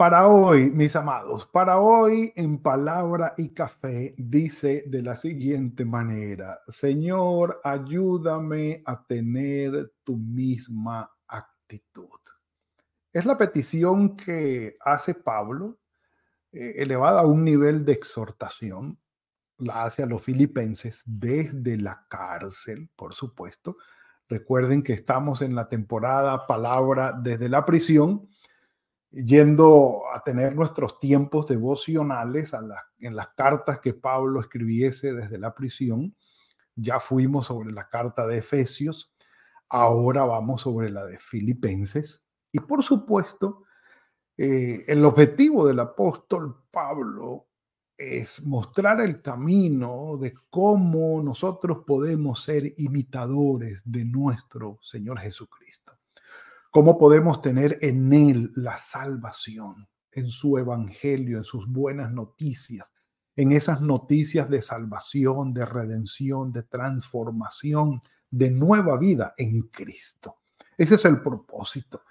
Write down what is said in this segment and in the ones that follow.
Para hoy, mis amados, para hoy en palabra y café dice de la siguiente manera, Señor, ayúdame a tener tu misma actitud. Es la petición que hace Pablo, eh, elevada a un nivel de exhortación, la hace a los filipenses desde la cárcel, por supuesto. Recuerden que estamos en la temporada palabra desde la prisión yendo a tener nuestros tiempos devocionales en las cartas que Pablo escribiese desde la prisión. Ya fuimos sobre la carta de Efesios, ahora vamos sobre la de Filipenses. Y por supuesto, eh, el objetivo del apóstol Pablo es mostrar el camino de cómo nosotros podemos ser imitadores de nuestro Señor Jesucristo cómo podemos tener en Él la salvación, en su evangelio, en sus buenas noticias, en esas noticias de salvación, de redención, de transformación, de nueva vida en Cristo. Ese es el propósito.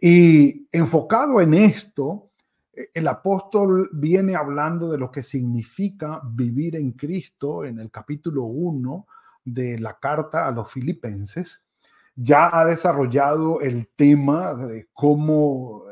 Y enfocado en esto, eh, el apóstol viene hablando de lo que significa vivir en Cristo en el capítulo 1 de la carta a los filipenses ya ha desarrollado el tema de cómo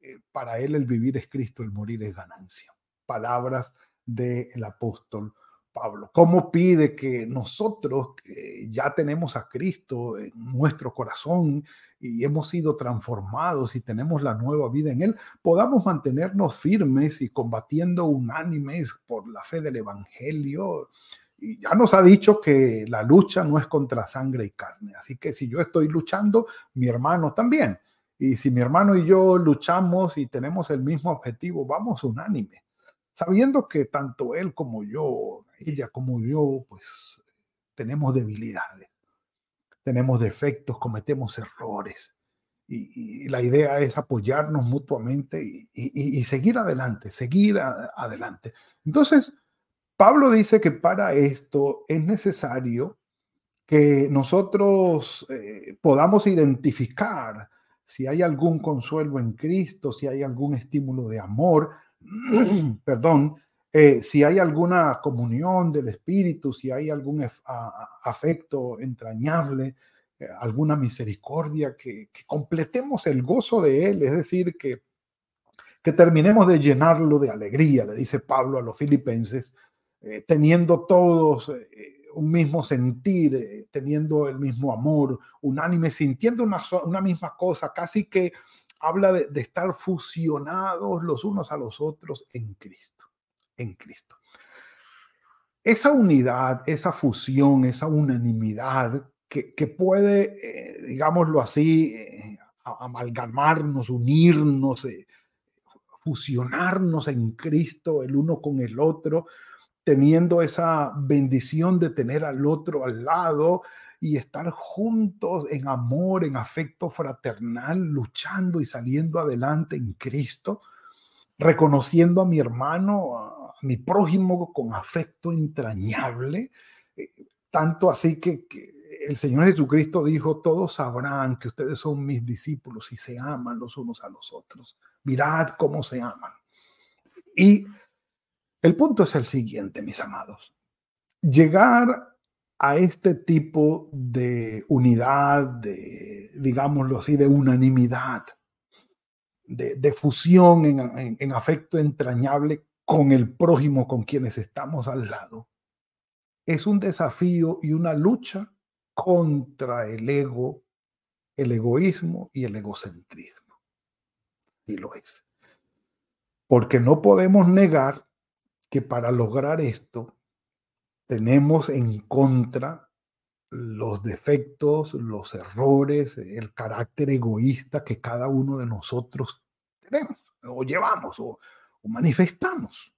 eh, para él el vivir es Cristo, el morir es ganancia. Palabras del apóstol Pablo. ¿Cómo pide que nosotros, que ya tenemos a Cristo en nuestro corazón y hemos sido transformados y tenemos la nueva vida en Él, podamos mantenernos firmes y combatiendo unánimes por la fe del Evangelio, ya nos ha dicho que la lucha no es contra sangre y carne. Así que si yo estoy luchando, mi hermano también. Y si mi hermano y yo luchamos y tenemos el mismo objetivo, vamos unánime, sabiendo que tanto él como yo, ella como yo, pues tenemos debilidades, tenemos defectos, cometemos errores. Y, la idea es apoyarnos mutuamente y seguir adelante, seguir adelante. Entonces, Pablo dice que para esto es necesario que nosotros eh, podamos identificar si hay algún consuelo en Cristo, si hay algún estímulo de amor, perdón, eh, si hay alguna comunión del Espíritu, si hay algún afecto entrañable, eh, alguna misericordia, que, completemos el gozo de Él, es decir, que, que terminemos de llenarlo de alegría, le dice Pablo a los filipenses, eh, teniendo todos eh, un mismo sentir, eh, teniendo el mismo amor, unánime, sintiendo una, una misma cosa, casi que habla de, de, estar fusionados los unos a los otros en Cristo, en Cristo. Esa unidad, esa fusión, esa unanimidad que, que puede, digámoslo así, amalgamarnos, unirnos, fusionarnos en Cristo el uno con el otro, teniendo esa bendición de tener al otro al lado y estar juntos en amor, en afecto fraternal, luchando y saliendo adelante en Cristo, reconociendo a mi hermano, a mi prójimo con afecto entrañable, eh, tanto así que, el Señor Jesucristo dijo, todos sabrán que ustedes son mis discípulos y se aman los unos a los otros. Mirad cómo se aman. Y el punto es el siguiente, mis amados. Llegar a este tipo de unidad, de, digámoslo así, de unanimidad, de, fusión en, en afecto entrañable con el prójimo con quienes estamos al lado, es un desafío y una lucha contra el ego, el egoísmo y el egocentrismo. Y lo es. Porque no podemos negar que para lograr esto tenemos en contra los defectos, los errores, el carácter egoísta que cada uno de nosotros tenemos o llevamos o, manifestamos.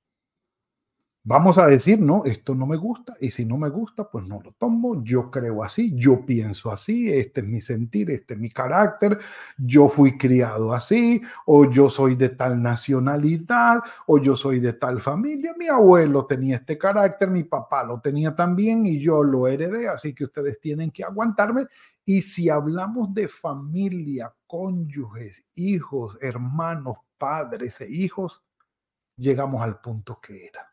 Vamos a decir, no, esto no me gusta y si no me gusta, pues no lo tomo. Yo creo así, yo pienso así, este es mi sentir, este es mi carácter, yo fui criado así, o yo soy de tal nacionalidad, o yo soy de tal familia. Mi abuelo tenía este carácter, mi papá lo tenía también y yo lo heredé, así que ustedes tienen que aguantarme. Y si hablamos de familia, cónyuges, hijos, hermanos, padres e hijos, llegamos al punto que era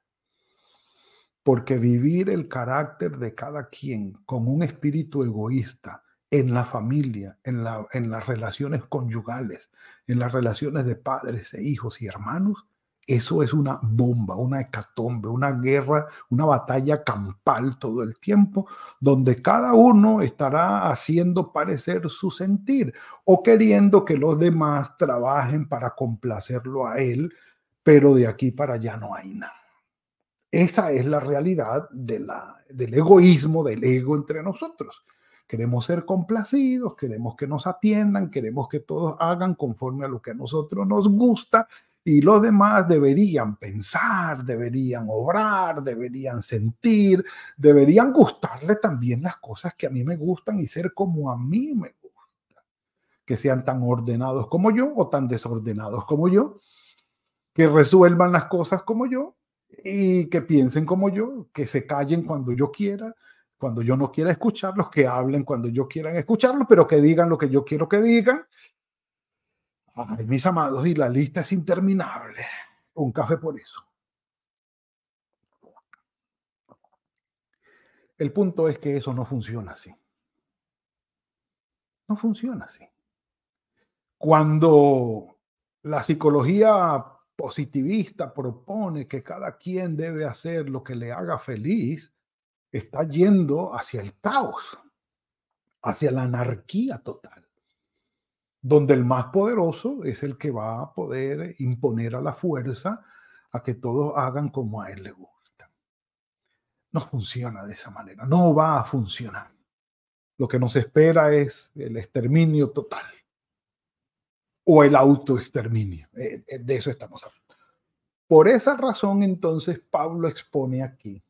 porque vivir el carácter de cada quien con un espíritu egoísta en la familia, en, la, en las relaciones conyugales, en las relaciones de padres e hijos y hermanos, eso es una bomba, una hecatombe, una guerra, una batalla campal todo el tiempo, donde cada uno estará haciendo parecer su sentir o queriendo que los demás trabajen para complacerlo a él, pero de aquí para allá no hay nada. Esa es la realidad del egoísmo, del ego entre nosotros. Queremos ser complacidos, queremos que nos atiendan, queremos que todos hagan conforme a lo que a nosotros nos gusta y los demás deberían pensar, deberían obrar, deberían sentir, deberían gustarle también las cosas que a mí me gustan y ser como a mí me gusta. Que sean tan ordenados como yo o tan desordenados como yo, que resuelvan las cosas como yo y que piensen como yo, que se callen cuando yo quiera, cuando yo no quiera escucharlos, que hablen cuando yo quiera escucharlos, pero que digan lo que yo quiero que digan. Mis amados, y la lista es interminable. Un café por eso. El punto es que eso no funciona así. No funciona así. Cuando la psicología positivista propone que cada quien debe hacer lo que le haga feliz, está yendo hacia el caos, hacia la anarquía total, donde el más poderoso es el que va a poder imponer a la fuerza a que todos hagan como a él le gusta. No funciona de esa manera, no va a funcionar. Lo que nos espera es el exterminio total o el autoexterminio. Eh, eh, de eso estamos hablando. Por esa razón, entonces, Pablo expone aquí,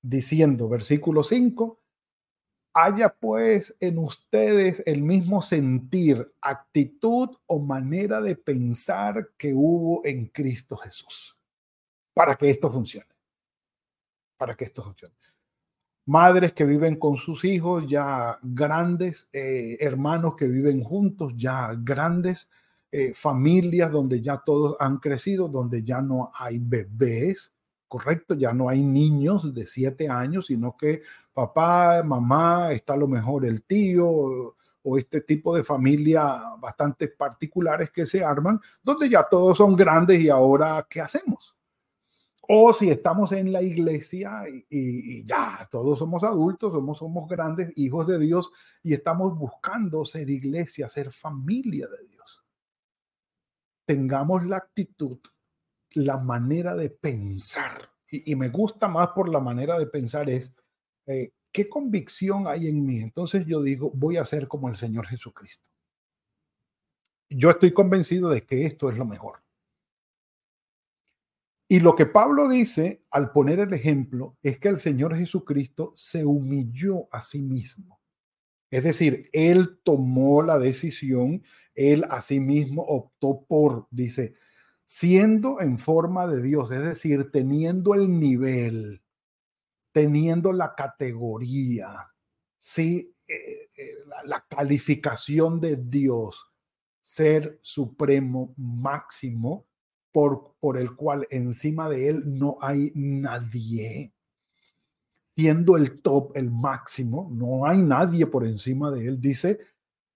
diciendo, versículo 5, haya pues en ustedes el mismo sentir, actitud o manera de pensar que hubo en Cristo Jesús, para que esto funcione, para que esto funcione madres que viven con sus hijos ya grandes, eh, hermanos que viven juntos ya grandes, eh, familias donde ya todos han crecido, donde ya no hay bebés, correcto, ya no hay niños de siete años, sino que papá, mamá, está a lo mejor el tío o este tipo de familia bastante particulares que se arman, donde ya todos son grandes y ahora, ¿qué hacemos? O si estamos en la iglesia y, ya todos somos adultos, somos, grandes hijos de Dios y estamos buscando ser iglesia, ser familia de Dios. Tengamos la actitud, la manera de pensar. Y, me gusta más por la manera de pensar es, eh, ¿qué convicción hay en mí? Entonces yo digo, voy a ser como el Señor Jesucristo. Yo estoy convencido de que esto es lo mejor. Y lo que Pablo dice al poner el ejemplo es que el Señor Jesucristo se humilló a sí mismo. Es decir, él tomó la decisión, él a sí mismo optó por, dice, siendo en forma de Dios, es decir, teniendo el nivel, teniendo la categoría, sí, eh, eh, la calificación de Dios, ser supremo máximo, por, el cual encima de él no hay nadie. Siendo el top, el máximo, no hay nadie por encima de él. Dice,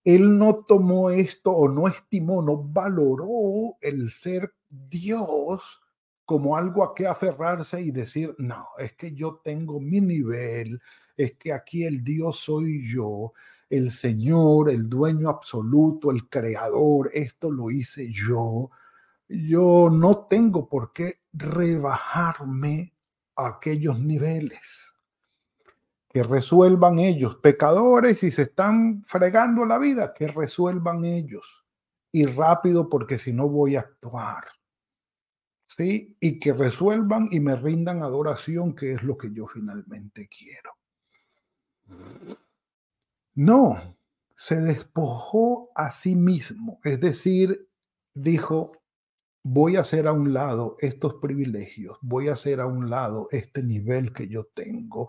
él no tomó esto o no estimó, no valoró el ser Dios como algo a que aferrarse y decir, no, es que yo tengo mi nivel, es que aquí el Dios soy yo, el Señor, el dueño absoluto, el creador, esto lo hice yo yo no tengo por qué rebajarme a aquellos niveles. Que resuelvan ellos, pecadores, y se están fregando la vida, que resuelvan ellos. Y rápido, porque si no voy a actuar. ¿sí? Y que resuelvan y me rindan adoración, que es lo que yo finalmente quiero. No, se despojó a sí mismo, es decir, dijo, voy a hacer a un lado estos privilegios, voy a hacer a un lado este nivel que yo tengo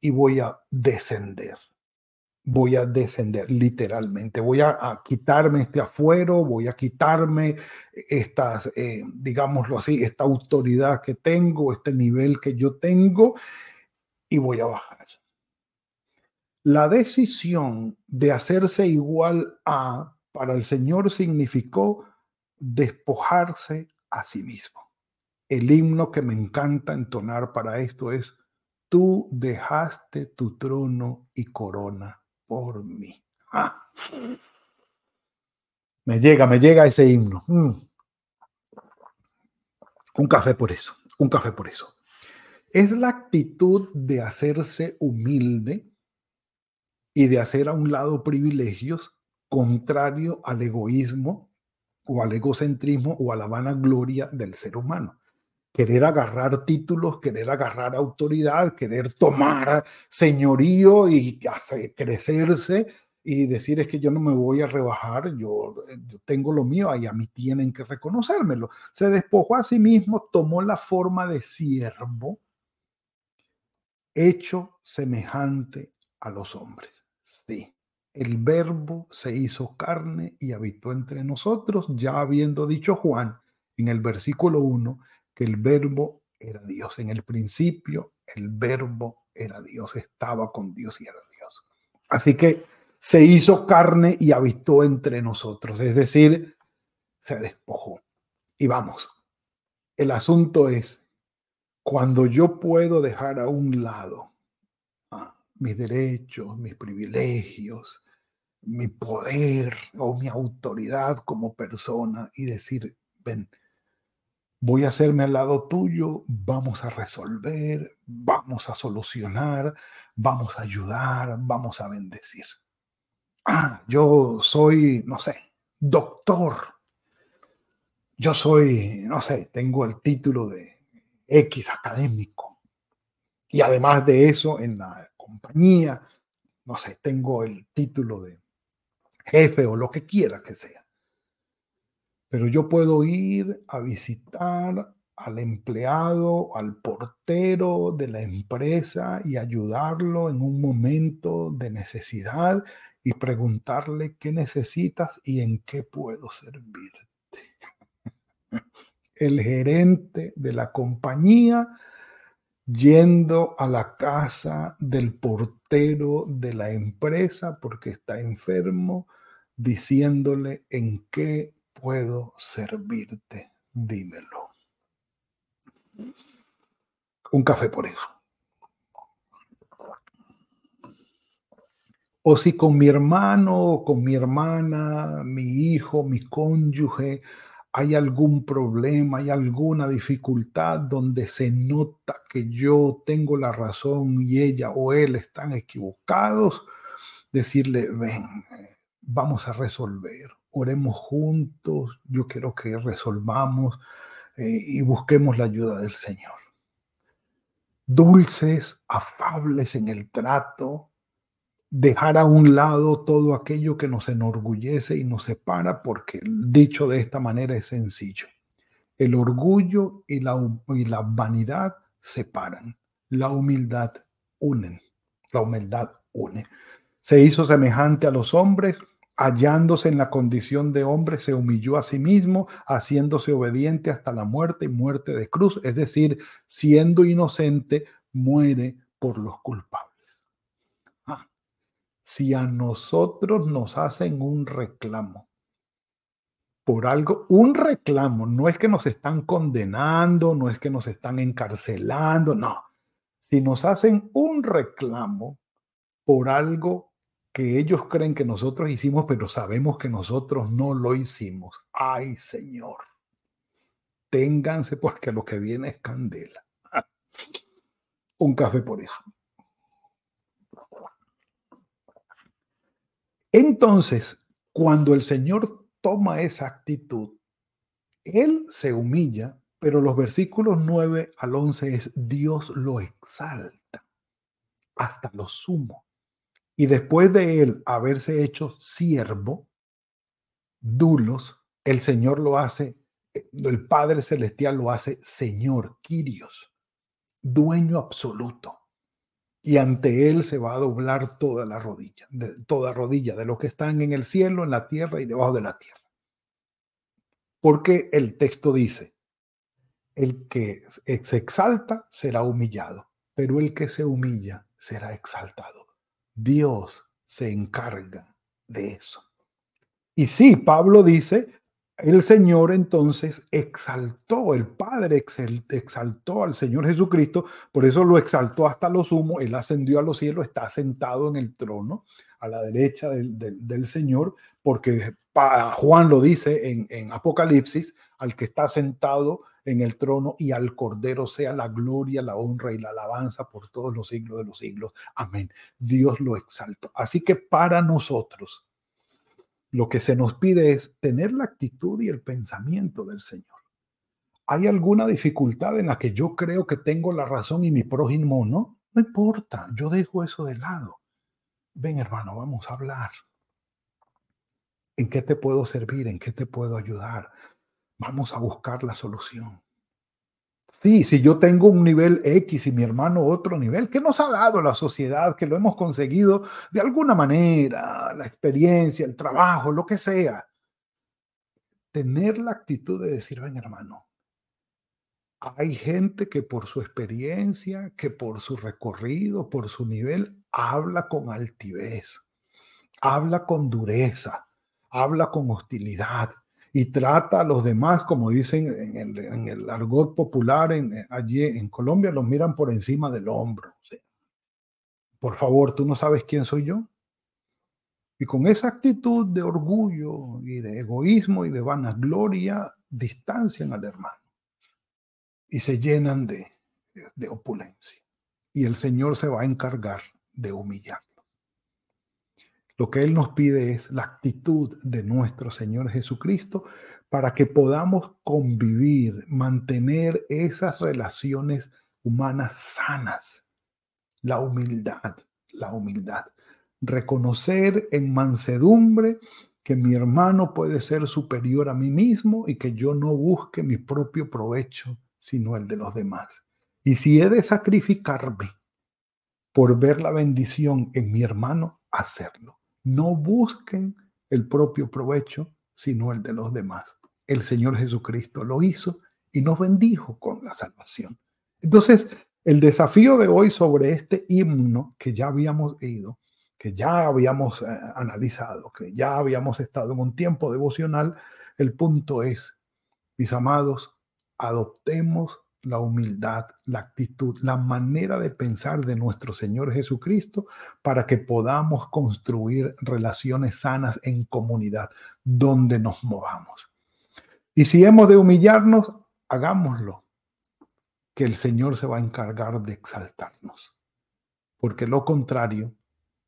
y voy a descender. Voy a descender literalmente, voy a, quitarme este afuero, voy a quitarme estas, eh, digámoslo así, esta autoridad que tengo, este nivel que yo tengo y voy a bajar. La decisión de hacerse igual a para el Señor significó despojarse a sí mismo. El himno que me encanta entonar para esto es, tú dejaste tu trono y corona por mí. Ah. Me llega, me llega ese himno. Mm. Un café por eso, un café por eso. Es la actitud de hacerse humilde y de hacer a un lado privilegios contrario al egoísmo o al egocentrismo o a la vanagloria del ser humano. Querer agarrar títulos, querer agarrar autoridad, querer tomar señorío y crecerse y decir es que yo no me voy a rebajar, yo, yo, tengo lo mío y a mí tienen que reconocérmelo. Se despojó a sí mismo, tomó la forma de siervo, hecho semejante a los hombres. Sí, el verbo se hizo carne y habitó entre nosotros, ya habiendo dicho Juan en el versículo 1 que el verbo era Dios. En el principio el verbo era Dios, estaba con Dios y era Dios. Así que se hizo carne y habitó entre nosotros, es decir, se despojó. Y vamos, el asunto es, cuando yo puedo dejar a un lado ah, mis derechos, mis privilegios, mi poder o mi autoridad como persona y decir, ven, voy a hacerme al lado tuyo, vamos a resolver, vamos a solucionar, vamos a ayudar, vamos a bendecir. Ah, yo soy, no sé, doctor. Yo soy, no sé, tengo el título de X académico. Y además de eso, en la compañía, no sé, tengo el título de jefe o lo que quiera que sea. Pero yo puedo ir a visitar al empleado, al portero de la empresa y ayudarlo en un momento de necesidad y preguntarle qué necesitas y en qué puedo servirte. El gerente de la compañía yendo a la casa del portero de la empresa porque está enfermo diciéndole en qué puedo servirte, dímelo. Un café por eso. O si con mi hermano, con mi hermana, mi hijo, mi cónyuge, hay algún problema, hay alguna dificultad donde se nota que yo tengo la razón y ella o él están equivocados, decirle, ven, vamos a resolver, oremos juntos, yo quiero que resolvamos eh, y busquemos la ayuda del Señor. Dulces, afables en el trato, dejar a un lado todo aquello que nos enorgullece y nos separa, porque dicho de esta manera es sencillo. El orgullo y la, y la vanidad separan, la humildad unen, la humildad une. Se hizo semejante a los hombres, hallándose en la condición de hombre, se humilló a sí mismo, haciéndose obediente hasta la muerte y muerte de cruz, es decir, siendo inocente, muere por los culpables. Ah, si a nosotros nos hacen un reclamo por algo, un reclamo, no es que nos están condenando, no es que nos están encarcelando, no. Si nos hacen un reclamo por algo que ellos creen que nosotros hicimos, pero sabemos que nosotros no lo hicimos. Ay, Señor, ténganse porque lo que viene es candela. Un café por eso. Entonces, cuando el Señor toma esa actitud, Él se humilla Pero los versículos 9 al 11 es Dios lo exalta hasta lo sumo. Y después de él haberse hecho siervo, dulos, el Señor lo hace, el Padre Celestial lo hace Señor, Quirios, dueño absoluto. Y ante él se va a doblar toda la rodilla, de, toda rodilla de los que están en el cielo, en la tierra y debajo de la tierra. Porque el texto dice, el que se exalta será humillado, pero el que se humilla será exaltado. Dios se encarga de eso. Y sí, Pablo dice, el Señor entonces exaltó, el Padre exaltó al Señor Jesucristo, por eso lo exaltó hasta lo sumo, Él ascendió a los cielos, está sentado en el trono a la derecha del, Señor, porque Juan lo dice en, en Apocalipsis, al que está sentado en el trono y al Cordero sea la gloria, la honra y la alabanza por todos los siglos de los siglos. Amén. Dios lo exaltó. Así que para nosotros, lo que se nos pide es tener la actitud y el pensamiento del Señor. ¿Hay alguna dificultad en la que yo creo que tengo la razón y mi prójimo no? No importa, yo dejo eso de lado. Ven hermano, vamos a hablar. ¿En qué te puedo servir? ¿En qué te puedo ayudar? Vamos a buscar la solución. Sí, si yo tengo un nivel X y mi hermano otro nivel, que nos ha dado la sociedad, que lo hemos conseguido de alguna manera, la experiencia, el trabajo, lo que sea. Tener la actitud de decir, ven hermano, hay gente que por su experiencia, que por su recorrido, por su nivel, habla con altivez, habla con dureza, habla con hostilidad, y trata a los demás, como dicen en el, argot popular en, allí en Colombia, los miran por encima del hombro. Por favor, ¿tú no sabes quién soy yo? Y con esa actitud de orgullo y de egoísmo y de vanagloria, distancian al hermano y se llenan de opulencia. Y el Señor se va a encargar de humillar. Lo que Él nos pide es la actitud de nuestro Señor Jesucristo para que podamos convivir, mantener esas relaciones humanas sanas. La humildad, la humildad. Reconocer en mansedumbre que mi hermano puede ser superior a mí mismo y que yo no busque mi propio provecho, sino el de los demás. Y si he de sacrificarme por ver la bendición en mi hermano, hacerlo. No busquen el propio provecho, sino el de los demás. El Señor Jesucristo lo hizo y nos bendijo con la salvación. Entonces, el desafío de hoy sobre este himno que ya habíamos ido, que ya habíamos eh, analizado, que ya habíamos estado en un tiempo devocional, el punto es, mis amados, adoptemos la humildad, la actitud, la manera de pensar de nuestro Señor Jesucristo para que podamos construir relaciones sanas en comunidad donde nos movamos. Y si hemos de humillarnos, hagámoslo, que el Señor se va a encargar de exaltarnos, porque lo contrario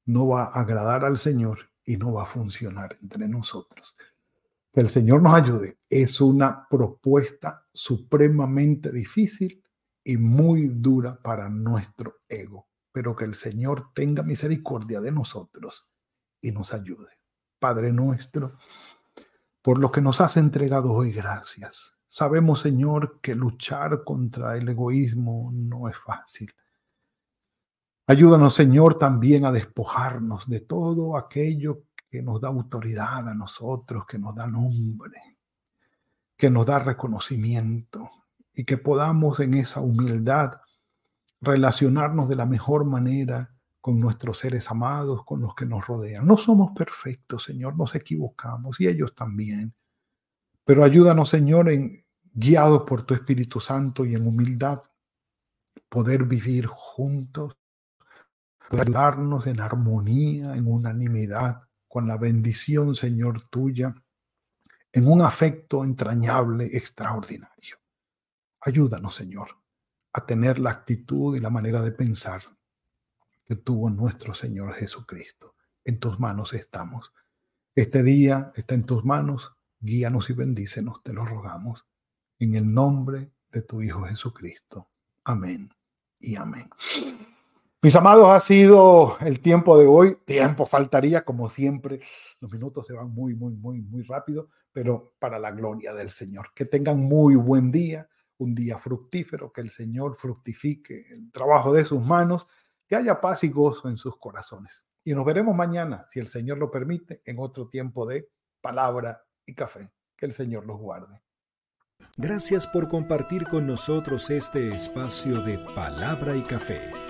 no va a agradar al Señor y no va a funcionar entre nosotros. Que el Señor nos ayude. Es una propuesta supremamente difícil y muy dura para nuestro ego, pero que el Señor tenga misericordia de nosotros y nos ayude. Padre nuestro, por lo que nos has entregado hoy, gracias. Sabemos, Señor, que luchar contra el egoísmo no es fácil. Ayúdanos, Señor, también a despojarnos de todo aquello que nos da autoridad a nosotros, que nos da nombre, que nos da reconocimiento y que podamos en esa humildad relacionarnos de la mejor manera con nuestros seres amados, con los que nos rodean. No somos perfectos, Señor, nos equivocamos y ellos también. Pero ayúdanos, Señor, en guiados por tu Espíritu Santo y en humildad, poder vivir juntos, ayudarnos en armonía, en unanimidad, con la bendición, Señor, tuya, en un afecto entrañable, extraordinario. Ayúdanos, Señor, a tener la actitud y la manera de pensar que tuvo nuestro Señor Jesucristo. En tus manos estamos. Este día está en tus manos. Guíanos y bendícenos, te lo rogamos. En el nombre de tu Hijo Jesucristo. Amén y amén. Mis amados, ha sido el tiempo de hoy. Tiempo faltaría, como siempre. Los minutos se van muy, muy, muy, muy rápido, pero para la gloria del Señor. Que tengan muy buen día, un día fructífero, que el Señor fructifique el trabajo de sus manos, que haya paz y gozo en sus corazones. Y nos veremos mañana, si el Señor lo permite, en otro tiempo de palabra y café. Que el Señor los guarde. Gracias por compartir con nosotros este espacio de palabra y café.